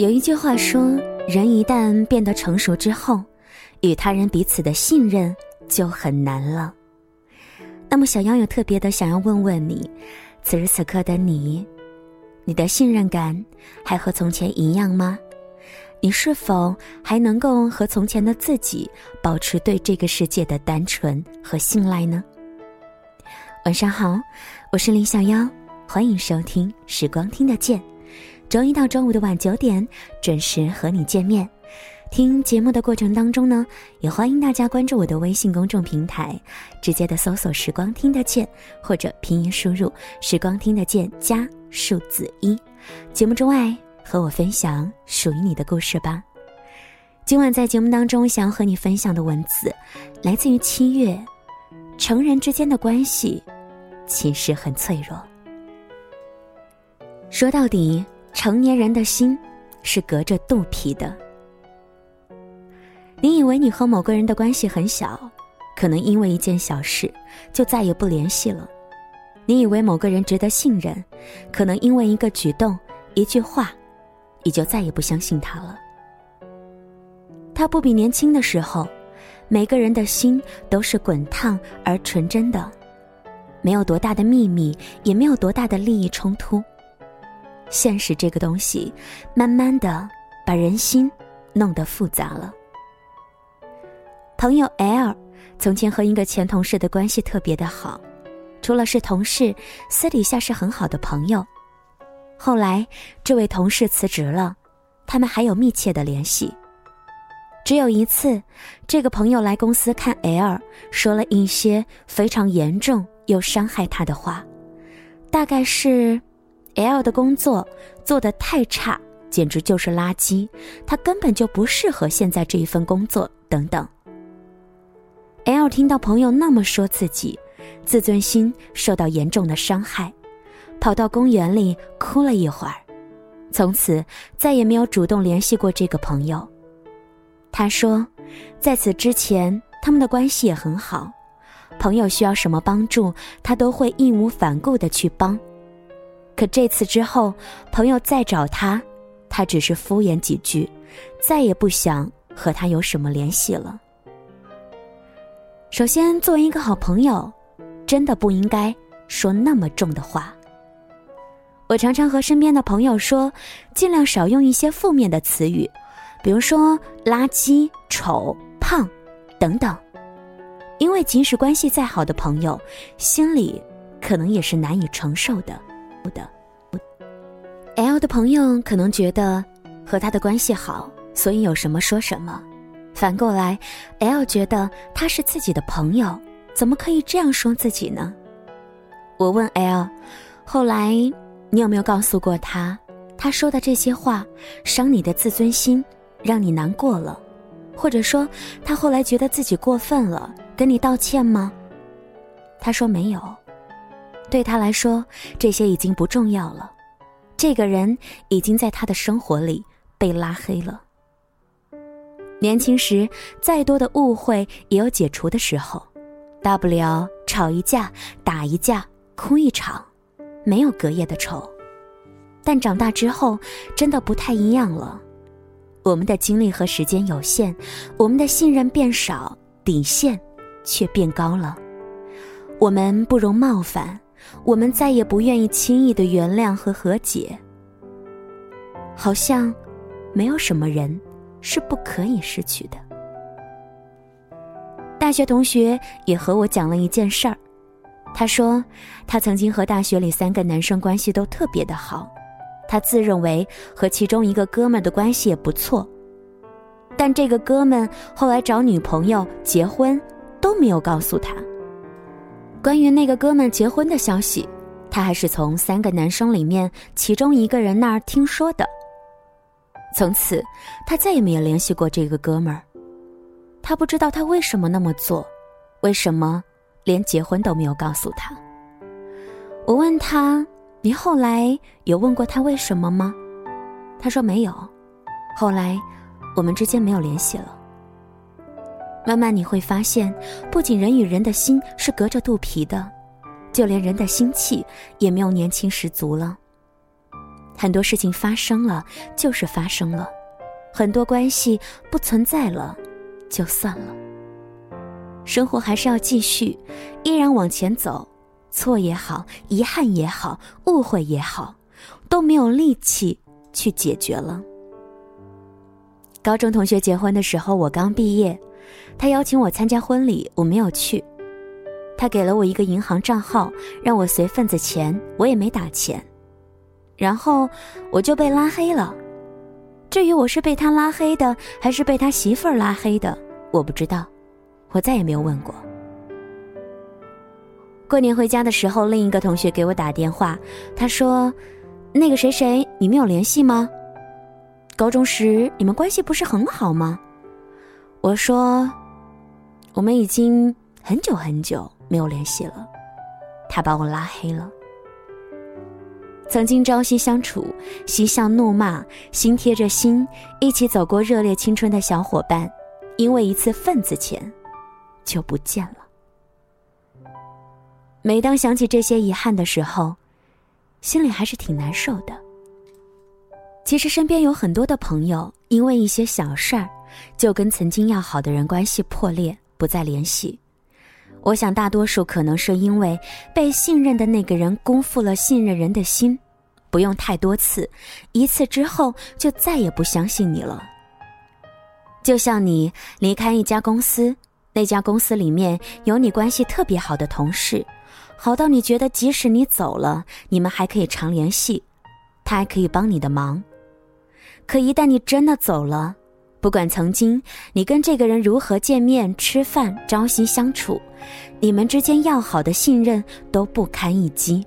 有一句话说，人一旦变得成熟之后，与他人彼此的信任就很难了。那么，小妖有特别的想要问问你，此时此刻的你，你的信任感还和从前一样吗？你是否还能够和从前的自己保持对这个世界的单纯和信赖呢？晚上好，我是林小妖，欢迎收听《时光听得见》。周一到周五的晚九点准时和你见面。听节目的过程当中呢，也欢迎大家关注我的微信公众平台，直接的搜索“时光听得见”或者拼音输入“时光听得见”加数字一。节目之外，和我分享属于你的故事吧。今晚在节目当中想要和你分享的文字，来自于七月。成人之间的关系，其实很脆弱。说到底。成年人的心是隔着肚皮的。你以为你和某个人的关系很小，可能因为一件小事就再也不联系了；你以为某个人值得信任，可能因为一个举动、一句话，你就再也不相信他了。他不比年轻的时候，每个人的心都是滚烫而纯真的，没有多大的秘密，也没有多大的利益冲突。现实这个东西，慢慢的把人心弄得复杂了。朋友 L 从前和一个前同事的关系特别的好，除了是同事，私底下是很好的朋友。后来这位同事辞职了，他们还有密切的联系。只有一次，这个朋友来公司看 L，说了一些非常严重又伤害他的话，大概是。L 的工作做得太差，简直就是垃圾。他根本就不适合现在这一份工作。等等。L 听到朋友那么说自己，自尊心受到严重的伤害，跑到公园里哭了一会儿，从此再也没有主动联系过这个朋友。他说，在此之前他们的关系也很好，朋友需要什么帮助，他都会义无反顾的去帮。可这次之后，朋友再找他，他只是敷衍几句，再也不想和他有什么联系了。首先，作为一个好朋友，真的不应该说那么重的话。我常常和身边的朋友说，尽量少用一些负面的词语，比如说垃圾、丑、胖等等，因为即使关系再好的朋友，心里可能也是难以承受的。不的，L 的朋友可能觉得和他的关系好，所以有什么说什么。反过来，L 觉得他是自己的朋友，怎么可以这样说自己呢？我问 L，后来你有没有告诉过他，他说的这些话伤你的自尊心，让你难过了，或者说他后来觉得自己过分了，跟你道歉吗？他说没有。对他来说，这些已经不重要了。这个人已经在他的生活里被拉黑了。年轻时，再多的误会也有解除的时候，大不了吵一架、打一架、哭一场，没有隔夜的仇。但长大之后，真的不太一样了。我们的精力和时间有限，我们的信任变少，底线却变高了。我们不容冒犯。我们再也不愿意轻易的原谅和和解，好像没有什么人是不可以失去的。大学同学也和我讲了一件事儿，他说他曾经和大学里三个男生关系都特别的好，他自认为和其中一个哥们的关系也不错，但这个哥们后来找女朋友结婚都没有告诉他。关于那个哥们结婚的消息，他还是从三个男生里面其中一个人那儿听说的。从此，他再也没有联系过这个哥们儿。他不知道他为什么那么做，为什么连结婚都没有告诉他。我问他：“你后来有问过他为什么吗？”他说：“没有。”后来，我们之间没有联系了。慢慢你会发现，不仅人与人的心是隔着肚皮的，就连人的心气也没有年轻十足了。很多事情发生了就是发生了，很多关系不存在了，就算了。生活还是要继续，依然往前走。错也好，遗憾也好，误会也好，都没有力气去解决了。高中同学结婚的时候，我刚毕业，他邀请我参加婚礼，我没有去。他给了我一个银行账号，让我随份子钱，我也没打钱。然后我就被拉黑了。至于我是被他拉黑的，还是被他媳妇儿拉黑的，我不知道。我再也没有问过。过年回家的时候，另一个同学给我打电话，他说：“那个谁谁，你们有联系吗？高中时你们关系不是很好吗？”我说：“我们已经很久很久没有联系了。”他把我拉黑了。曾经朝夕相处、嬉笑怒骂、心贴着心一起走过热烈青春的小伙伴，因为一次份子钱，就不见了。每当想起这些遗憾的时候，心里还是挺难受的。其实身边有很多的朋友，因为一些小事儿，就跟曾经要好的人关系破裂，不再联系。我想，大多数可能是因为被信任的那个人辜负了信任人的心，不用太多次，一次之后就再也不相信你了。就像你离开一家公司，那家公司里面有你关系特别好的同事，好到你觉得即使你走了，你们还可以常联系，他还可以帮你的忙。可一旦你真的走了，不管曾经你跟这个人如何见面、吃饭、朝夕相处，你们之间要好的信任都不堪一击。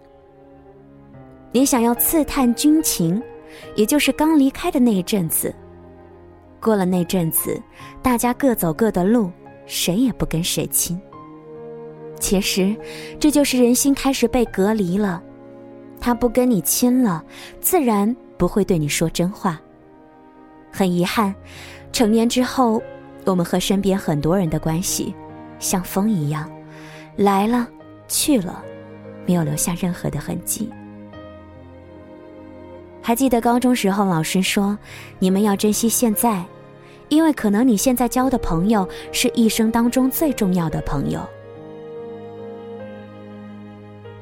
你想要刺探军情，也就是刚离开的那一阵子。过了那阵子，大家各走各的路，谁也不跟谁亲。其实，这就是人心开始被隔离了。他不跟你亲了，自然不会对你说真话。很遗憾。成年之后，我们和身边很多人的关系，像风一样，来了去了，没有留下任何的痕迹。还记得高中时候，老师说，你们要珍惜现在，因为可能你现在交的朋友是一生当中最重要的朋友。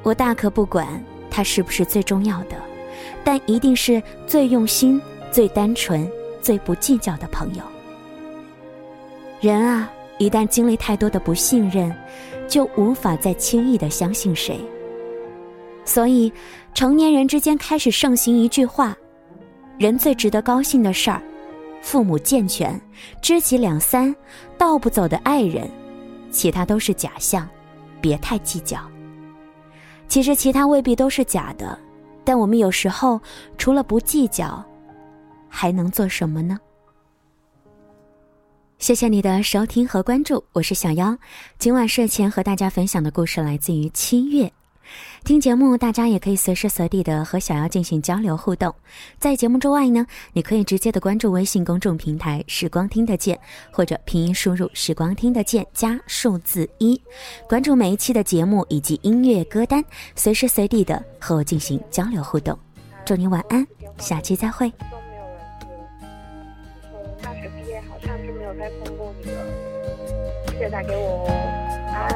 我大可不管他是不是最重要的，但一定是最用心、最单纯。最不计较的朋友。人啊，一旦经历太多的不信任，就无法再轻易的相信谁。所以，成年人之间开始盛行一句话：人最值得高兴的事儿，父母健全，知己两三，道不走的爱人，其他都是假象，别太计较。其实，其他未必都是假的，但我们有时候除了不计较。还能做什么呢？谢谢你的收听和关注，我是小妖。今晚睡前和大家分享的故事来自于七月。听节目，大家也可以随时随地的和小妖进行交流互动。在节目之外呢，你可以直接的关注微信公众平台“时光听得见”，或者拼音输入“时光听得见”加数字一，关注每一期的节目以及音乐歌单，随时随地的和我进行交流互动。祝你晚安，下期再会。记得打给我哦，嗨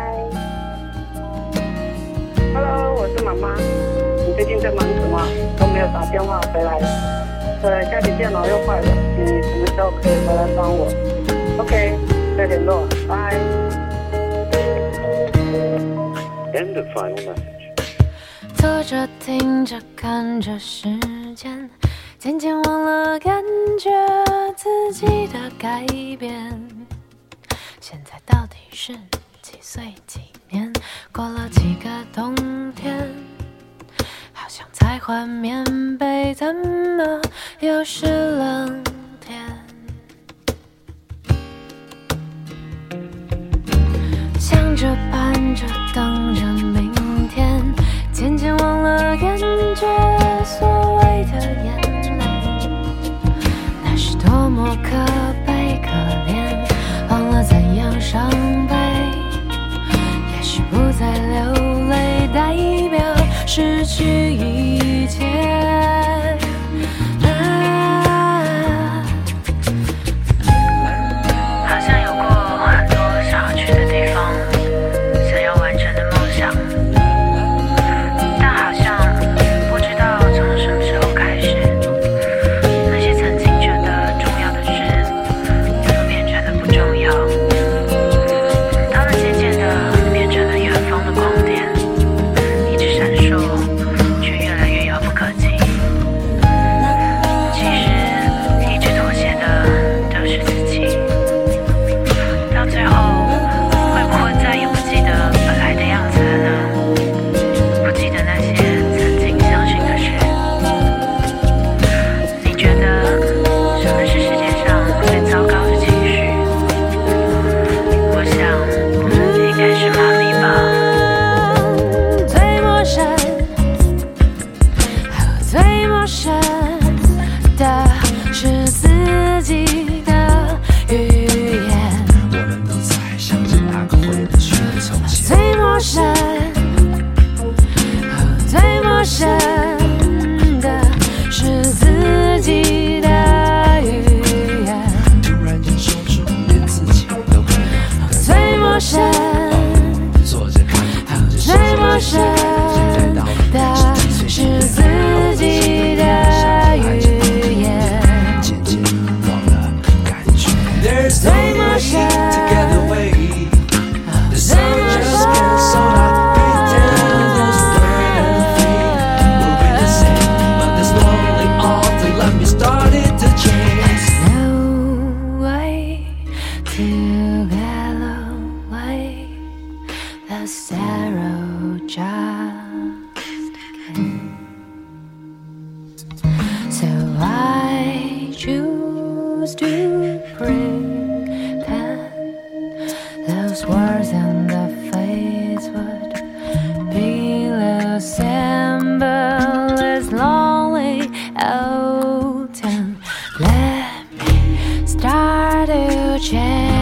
，Hello，我是妈妈，你最近在忙什么？都没有打电话回来，呃，家里电脑又坏了，你什么时候可以回来帮我？OK，再联络，拜。End of final message。坐着听着看着时间。渐渐忘了感觉自己的改变，现在到底是几岁？几年？过了几个冬天，好像才换棉被，怎么又是冷天？想着盼着等着明天，渐渐忘了感觉 Sarah Justin. So I choose to bring. Those words and the face would be the symbol as lonely old. Let me start to change.